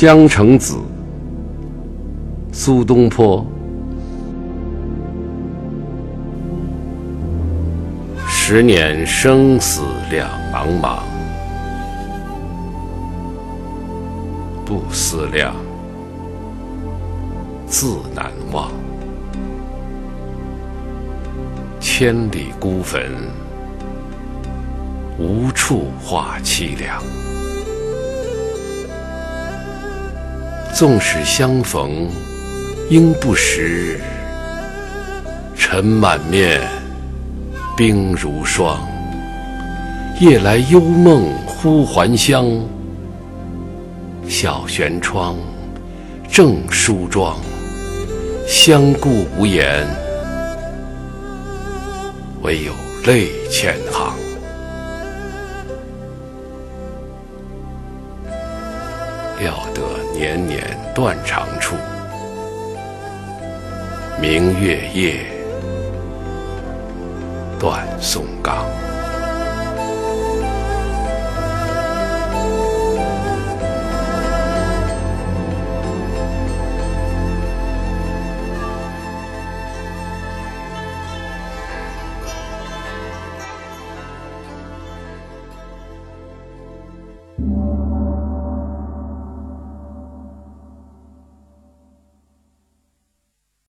江城子，苏东坡。十年生死两茫茫，不思量，自难忘。千里孤坟，无处话凄凉。纵使相逢应不识，尘满面，冰如霜。夜来幽梦忽还乡，小轩窗，正梳妆，相顾无言，唯有泪千行。料得年年断肠处，明月夜，断松冈。